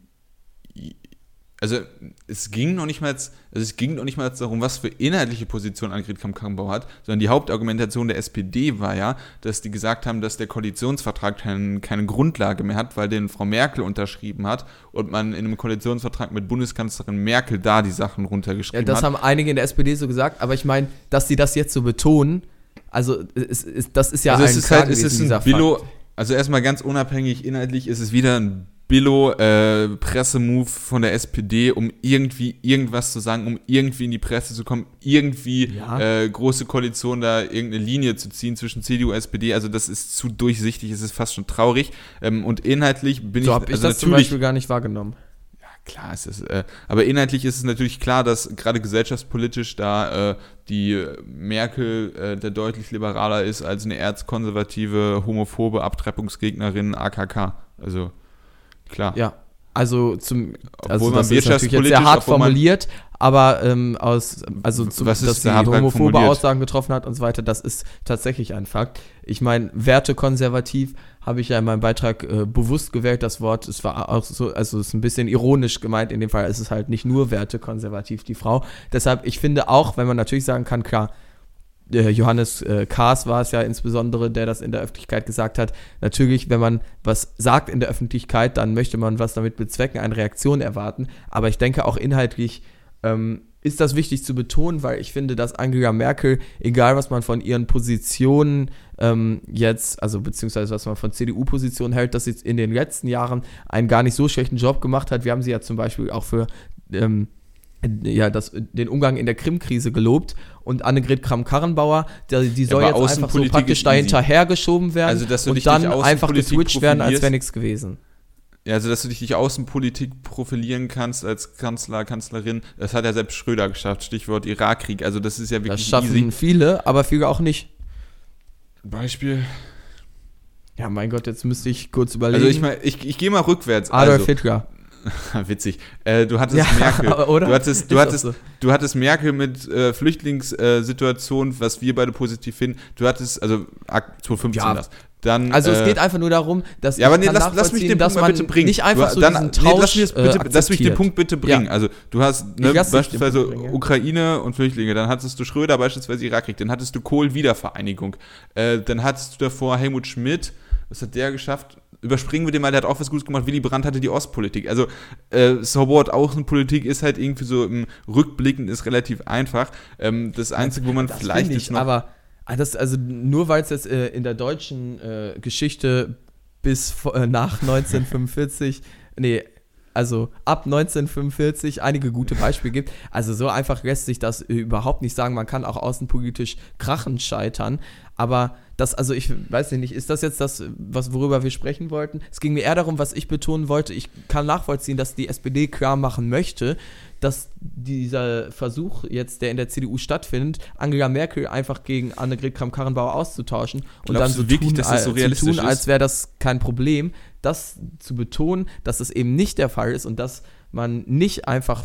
also es ging noch nicht mal also es ging noch nicht mal darum, was für inhaltliche Position Annegret Kramp-Karrenbauer hat, sondern die Hauptargumentation der SPD war ja, dass die gesagt haben, dass der Koalitionsvertrag kein, keine Grundlage mehr hat, weil den Frau Merkel unterschrieben hat und man in einem Koalitionsvertrag mit Bundeskanzlerin Merkel da die Sachen Ja, runtergeschrieben das hat. haben einige in der SPD so gesagt, aber ich meine, dass sie das jetzt so betonen, also es, es, das ist ja also ein es ist halt, es ist ein Billo, also erstmal ganz unabhängig inhaltlich ist es wieder ein Billo-Pressemove von der SPD, um irgendwie irgendwas zu sagen, um irgendwie in die Presse zu kommen, irgendwie Ja. äh, große Koalition da irgendeine Linie zu ziehen zwischen CDU und SPD. Also das ist zu durchsichtig, es ist fast schon traurig. Ähm, und inhaltlich bin So ich, habe ich also das zum Beispiel gar nicht wahrgenommen. Klar ist es, äh, aber inhaltlich ist es natürlich klar, dass gerade gesellschaftspolitisch da äh, die Merkel äh, der deutlich liberaler ist als eine erzkonservative, homophobe Abtreibungsgegnerin AKK. Also klar. Ja, also zum also Obwohl man das ist natürlich jetzt sehr hart man- formuliert, aber ähm, aus also zu, Was ist dass sie homophobe formuliert? Aussagen getroffen hat und so weiter, das ist tatsächlich ein Fakt. Ich meine, wertekonservativ habe ich ja in meinem Beitrag äh, bewusst gewählt das Wort. Es war auch so, also es ist ein bisschen ironisch gemeint. In dem Fall ist es halt nicht nur wertekonservativ die Frau. Deshalb, ich finde auch, wenn man natürlich sagen kann, klar, Johannes äh, Kahrs war es ja insbesondere, der das in der Öffentlichkeit gesagt hat. Natürlich, wenn man was sagt in der Öffentlichkeit, dann möchte man was damit bezwecken, eine Reaktion erwarten. Aber ich denke auch inhaltlich ähm, ist das wichtig zu betonen, weil ich finde, dass Angela Merkel, egal was man von ihren Positionen ähm, jetzt, also beziehungsweise was man von CDU-Positionen hält, dass sie in den letzten Jahren einen gar nicht so schlechten Job gemacht hat. Wir haben sie ja zum Beispiel auch für ähm, ja, das, den Umgang in der Krim-Krise gelobt und Annegret Kramp-Karrenbauer, die, die soll aber jetzt einfach so praktisch ist da easy. hinterhergeschoben werden Also, dass du und dann einfach geswitcht werden, als wäre nichts gewesen. Ja, also dass du dich durch Außenpolitik profilieren kannst als Kanzler, Kanzlerin, das hat ja selbst Schröder geschafft. Stichwort Irakkrieg. Also das ist ja Das wirklich schaffen easy. viele, aber viele auch nicht. Beispiel. Ja, mein Gott, jetzt müsste ich kurz überlegen. Also ich meine, ich, ich gehe mal rückwärts. Adolf also, Hitler. [LAUGHS] Witzig. Äh, du hattest Ja, Merkel. [LAUGHS] oder? Du hattest, du hattest, so. du hattest Merkel mit äh, Flüchtlingssituation, was wir beide positiv finden. Du hattest, also ak- 2015 Ja. das. Dann, Also äh, es geht einfach nur darum, dass ja, aber nee, lass, lass mich den Punkt mal bitte bringen. nicht einfach du, so dann, diesen nee, Tausch lass, mich das bitte, äh, lass mich den. Punkt bitte bringen. Also du hast ne, lass beispielsweise ja. Ukraine und Flüchtlinge, dann hattest du Schröder, beispielsweise Irakkrieg, dann hattest du Kohl Wiedervereinigung, äh, dann hattest du davor Helmut Schmidt, was hat der geschafft? Überspringen wir den mal, der hat auch was Gutes gemacht. Willy Brandt hatte die Ostpolitik. Also, äh, so what, Außenpolitik ist halt irgendwie so im Rückblicken ist relativ einfach. Ähm, das Einzige, wo man Das vielleicht ich, noch aber ah, das, also nur weil es jetzt äh, in der deutschen äh, Geschichte bis äh, nach [LAUGHS] 1945, nee, also ab 1945 einige gute Beispiele gibt. Also so einfach lässt sich das äh, überhaupt nicht sagen. Man kann auch außenpolitisch krachend scheitern. Aber das, also ich weiß nicht, ist das jetzt das, was, worüber wir sprechen wollten? Es ging mir eher darum, was ich betonen wollte. Ich kann nachvollziehen, dass die SPD klar machen möchte, dass dieser Versuch jetzt, der in der CDU stattfindet, Angela Merkel einfach gegen Annegret Kramp-Karrenbauer auszutauschen und Glaubst dann so wirklich, tun, so als- realistisch zu tun, ist? als wäre das kein Problem. Das zu betonen, dass das eben nicht der Fall ist und dass man nicht einfach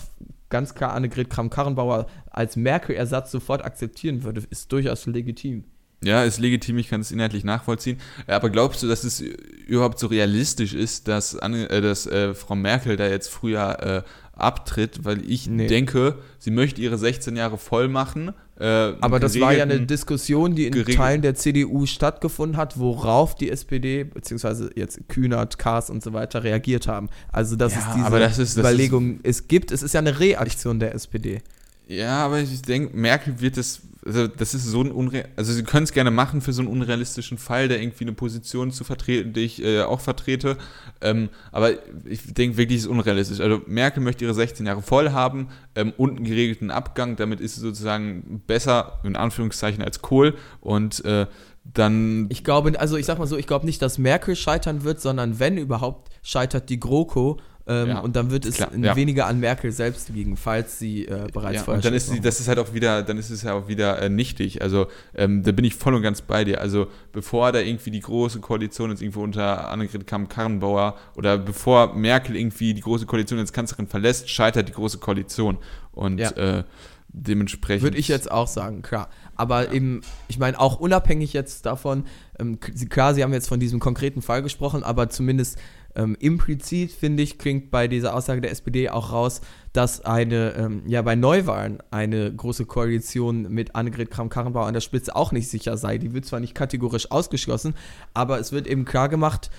ganz klar Annegret Kramp-Karrenbauer als Merkel-Ersatz sofort akzeptieren würde, ist durchaus legitim. Ja, ist legitim, ich kann es inhaltlich nachvollziehen. Aber glaubst du, dass es überhaupt so realistisch ist, dass, Anne, äh, dass äh, Frau Merkel da jetzt früher äh, abtritt? Weil ich Nee. denke, sie möchte ihre 16 Jahre voll machen. Äh, Aber das war ja eine Diskussion, die in geregelt- Teilen der CDU stattgefunden hat, worauf die SPD, beziehungsweise jetzt Kühnert, Kaas und so weiter reagiert haben. Also, dass Ja, es diese das ist- das Überlegung es gibt. Es ist ja eine Reaktion der SPD. Ja, aber ich denke, Merkel wird es, also das ist so ein unreal, also sie können es gerne machen für so einen unrealistischen Fall, der irgendwie eine Position zu vertreten, die ich äh, auch vertrete. Ähm, aber ich denke wirklich, es ist unrealistisch. Also Merkel möchte ihre 16 Jahre voll haben ähm, und einen geregelten Abgang. Damit ist sie sozusagen besser, in Anführungszeichen, als Kohl. Und äh, dann Ich glaube, also ich sag mal so, ich glaube nicht, dass Merkel scheitern wird, sondern wenn überhaupt, scheitert die GroKo Ähm, Ja, und dann wird es klar, ja. weniger an Merkel selbst liegen, falls sie äh, bereits Ja, vorher und dann ist machen. das ist halt auch wieder, dann ist es ja auch wieder äh, nichtig. Also ähm, da bin ich voll und ganz bei dir. Also bevor da irgendwie die große Koalition jetzt irgendwo unter Annegret Kramp-Karrenbauer oder bevor Merkel irgendwie die große Koalition als Kanzlerin verlässt, scheitert die große Koalition. Und Ja. äh, dementsprechend. Würde ich jetzt auch sagen, klar. Aber eben, ich meine, auch unabhängig jetzt davon, ähm, sie- klar, Sie haben jetzt von diesem konkreten Fall gesprochen, aber zumindest ähm, implizit, finde ich, klingt bei dieser Aussage der SPD auch raus, dass eine, ähm, ja, bei Neuwahlen eine große Koalition mit Annegret Kramp-Karrenbauer an der Spitze auch nicht sicher sei. Die wird zwar nicht kategorisch ausgeschlossen, aber es wird eben klar gemacht,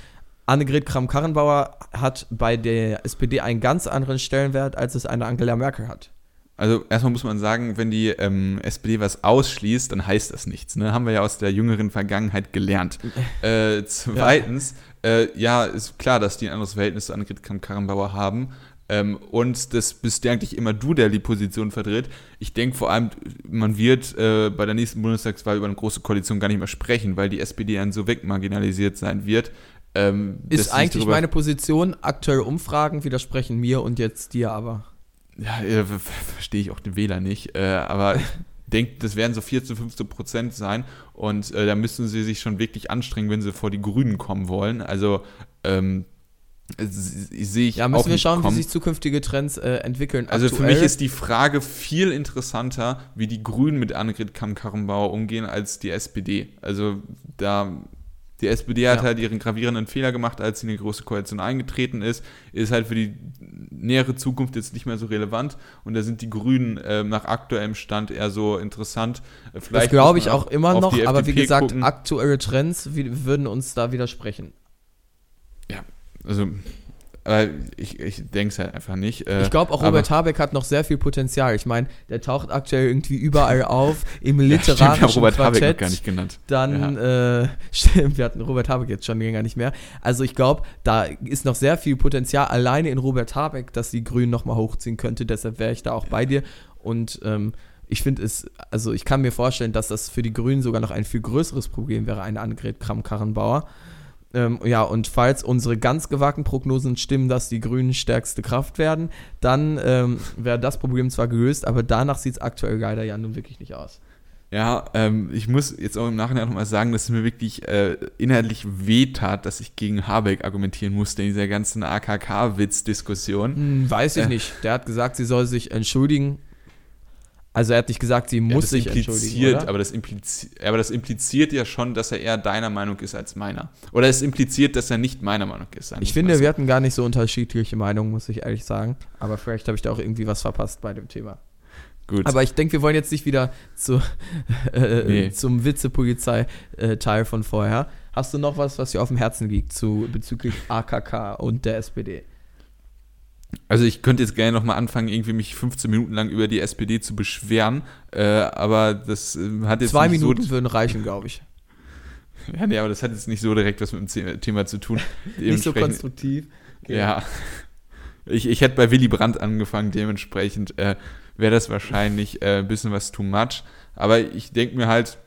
Annegret Kramp-Karrenbauer hat bei der SPD einen ganz anderen Stellenwert, als es eine Angela Merkel hat. Also erstmal muss man sagen, wenn die ähm, SPD was ausschließt, dann heißt das nichts. Ne? Haben wir ja aus der jüngeren Vergangenheit gelernt. [LAUGHS] äh, zweitens, äh, ja, ist klar, dass die ein anderes Verhältnis zu Annegret Kramp-Karrenbauer haben. Ähm, und das bist ja eigentlich immer du, der die Position vertritt. Ich denke vor allem, man wird äh, bei der nächsten Bundestagswahl über eine große Koalition gar nicht mehr sprechen, weil die SPD dann so wegmarginalisiert sein wird. Ähm, Ist eigentlich meine Position. Aktuelle Umfragen widersprechen mir und jetzt dir aber. Ja, äh, ver- ver- verstehe ich auch den Wähler nicht. Äh, aber [LAUGHS] ich denke, das werden so 14, 15 Prozent sein. Und äh, da müssen sie sich schon wirklich anstrengen, wenn sie vor die Grünen kommen wollen. Also ähm, sehe ich Ja, müssen wir schauen, kommen. wie sich zukünftige Trends äh, entwickeln. Also für Aktuell- mich ist die Frage viel interessanter, wie die Grünen mit Annegret Kamm-Karrenbauer umgehen, als die SPD. Also da die SPD hat Ja. halt ihren gravierenden Fehler gemacht, als sie in die große Koalition eingetreten ist, ist halt für die nähere Zukunft jetzt nicht mehr so relevant und da sind die Grünen ähm, nach aktuellem Stand eher so interessant. Äh, das Vielleicht glaube muss ich auch immer noch, aber wie gesagt, gucken. aktuelle Trends würden uns da widersprechen. ja, also aber ich, ich denke es halt einfach nicht. Äh, Ich glaube auch Robert Habeck hat noch sehr viel Potenzial. Ich meine, der taucht aktuell irgendwie überall [LAUGHS] auf, im Ja, stimmt, literarischen Robert Habeck Quartett. gar nicht genannt. Dann, äh, [LAUGHS] stimmt, wir hatten Robert Habeck jetzt schon länger nicht mehr. Also ich glaube, da ist noch sehr viel Potenzial alleine in Robert Habeck, dass die Grünen nochmal hochziehen könnte. Deshalb wäre ich da auch bei dir. Und ähm, ich finde es, also ich kann mir vorstellen, dass das für die Grünen sogar noch ein viel größeres Problem wäre, eine Annegret Kramp-Karrenbauer. Ähm, ja, und falls unsere ganz gewagten Prognosen stimmen, dass die Grünen stärkste Kraft werden, dann ähm, wäre das Problem zwar gelöst, aber danach sieht es aktuell leider ja nun wirklich nicht aus. Ja, ähm, ich muss jetzt auch im Nachhinein nochmal sagen, dass es mir wirklich äh, inhaltlich wehtat, dass ich gegen Habeck argumentieren musste in dieser ganzen AKK-Witz-Diskussion. Hm, weiß ich Äh. nicht. Der hat gesagt, sie soll sich entschuldigen. Also er hat nicht gesagt, sie Ja, muss das sich entschuldigen, impliziert, oder? aber das, implizi aber das impliziert ja schon, dass er eher deiner Meinung ist als meiner. Oder es impliziert, dass er nicht meiner Meinung ist. ich finde, wir hatten gar nicht so unterschiedliche Meinungen, muss ich ehrlich sagen. Aber vielleicht habe ich da auch irgendwie was verpasst bei dem Thema. Gut. Aber ich denke, wir wollen jetzt nicht wieder zu, [LAUGHS] äh, Nee. zum Witze-Polizei-Teil von vorher. Hast du noch was, was dir auf dem Herzen liegt zu, bezüglich AKK und der SPD? Also ich könnte jetzt gerne nochmal anfangen, irgendwie mich 15 Minuten lang über die SPD zu beschweren, äh, aber das äh, hat jetzt Zwei nicht Minuten so... würden reichen, glaube ich. Ja, nee, aber das hat jetzt nicht so direkt was mit dem The- Thema zu tun. [LAUGHS] Nicht so konstruktiv. Okay. Ja. Ich, ich hätte bei Willy Brandt angefangen, dementsprechend äh, wäre das wahrscheinlich äh, ein bisschen was too much. Aber ich denke mir halt,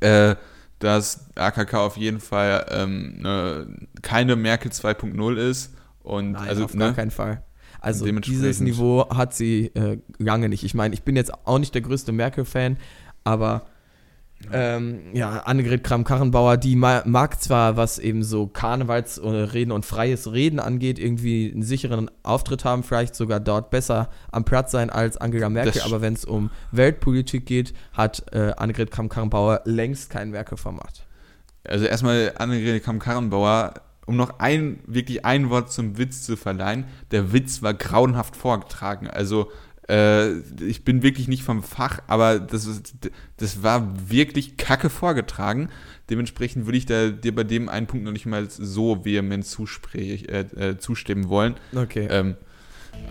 äh, dass AKK auf jeden Fall ähm, ne, keine Merkel 2.0 ist. Und Nein, also, auf gar ne, keinen Fall. Also dieses Niveau hat sie äh, lange nicht. Ich meine, ich bin jetzt auch nicht der größte Merkel-Fan, aber ähm, ja, Annegret Kramp-Karrenbauer, die ma mag zwar, was eben so Karnevalsreden und freies Reden angeht, irgendwie einen sicheren Auftritt haben, vielleicht sogar dort besser am Platz sein als Angela Merkel, aber wenn es um Weltpolitik geht, hat äh, Annegret Kramp-Karrenbauer längst kein Merkel-Format. also erstmal Annegret Kamm-Karrenbauer, um noch ein, wirklich ein Wort zum Witz zu verleihen, der Witz war grauenhaft vorgetragen. Also äh, ich bin wirklich nicht vom Fach, aber das, ist, das war wirklich kacke vorgetragen. Dementsprechend würde ich da, dir bei dem einen Punkt noch nicht mal so vehement äh, äh, zustimmen wollen. Okay. Ähm,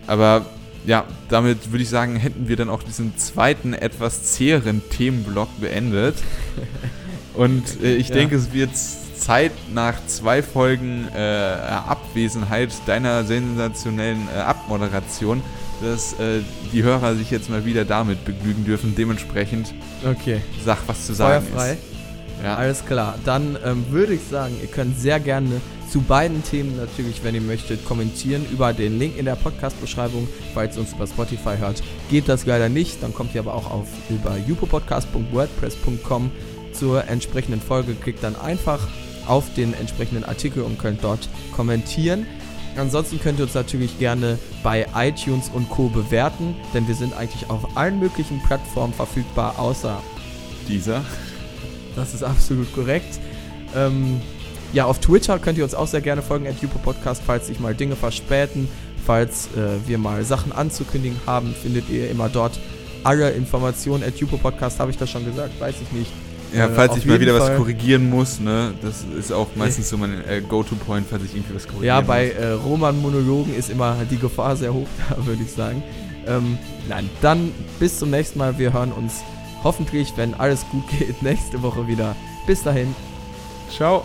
aber ja, damit würde ich sagen, hätten wir dann auch diesen zweiten, etwas zäheren Themenblock beendet. [LAUGHS] Und äh, ich Ja. denke, es wird Zeit nach zwei Folgen äh, Abwesenheit deiner sensationellen äh, Abmoderation, dass äh, die Hörer sich jetzt mal wieder damit begnügen dürfen. Dementsprechend okay. sag, was zu sagen Feuerfrei. ist. Ja. Alles klar. Dann ähm, würde ich sagen, ihr könnt sehr gerne zu beiden Themen natürlich, wenn ihr möchtet, kommentieren über den Link in der Podcast-Beschreibung. Falls ihr uns über Spotify hört, geht das leider nicht. Dann kommt ihr aber auch auf über jupopodcast.wordpress.com zur entsprechenden Folge. Klickt dann einfach auf den entsprechenden Artikel und könnt dort kommentieren. Ansonsten könnt ihr uns natürlich gerne bei iTunes und Co. bewerten, denn wir sind eigentlich auf allen möglichen Plattformen verfügbar, außer Dieser. das ist absolut korrekt. Ähm, ja, auf Twitter könnt ihr uns auch sehr gerne folgen, at Podcast, falls sich mal Dinge verspäten. Falls äh, wir mal Sachen anzukündigen haben, findet ihr immer dort alle Informationen. At Podcast habe ich das schon gesagt, weiß ich nicht. Ja, Äh, falls auf ich mal wieder Fall. was korrigieren muss, ne, das ist auch meistens so mein äh, Go-To-Point, falls ich irgendwie was korrigieren Ja, bei äh, Roman-Monologen ist immer die Gefahr sehr hoch, [LAUGHS] da würde ich sagen. Ähm, nein, dann bis zum nächsten Mal. Wir hören uns hoffentlich, wenn alles gut [LAUGHS] geht, nächste Woche wieder. Bis dahin. Ciao.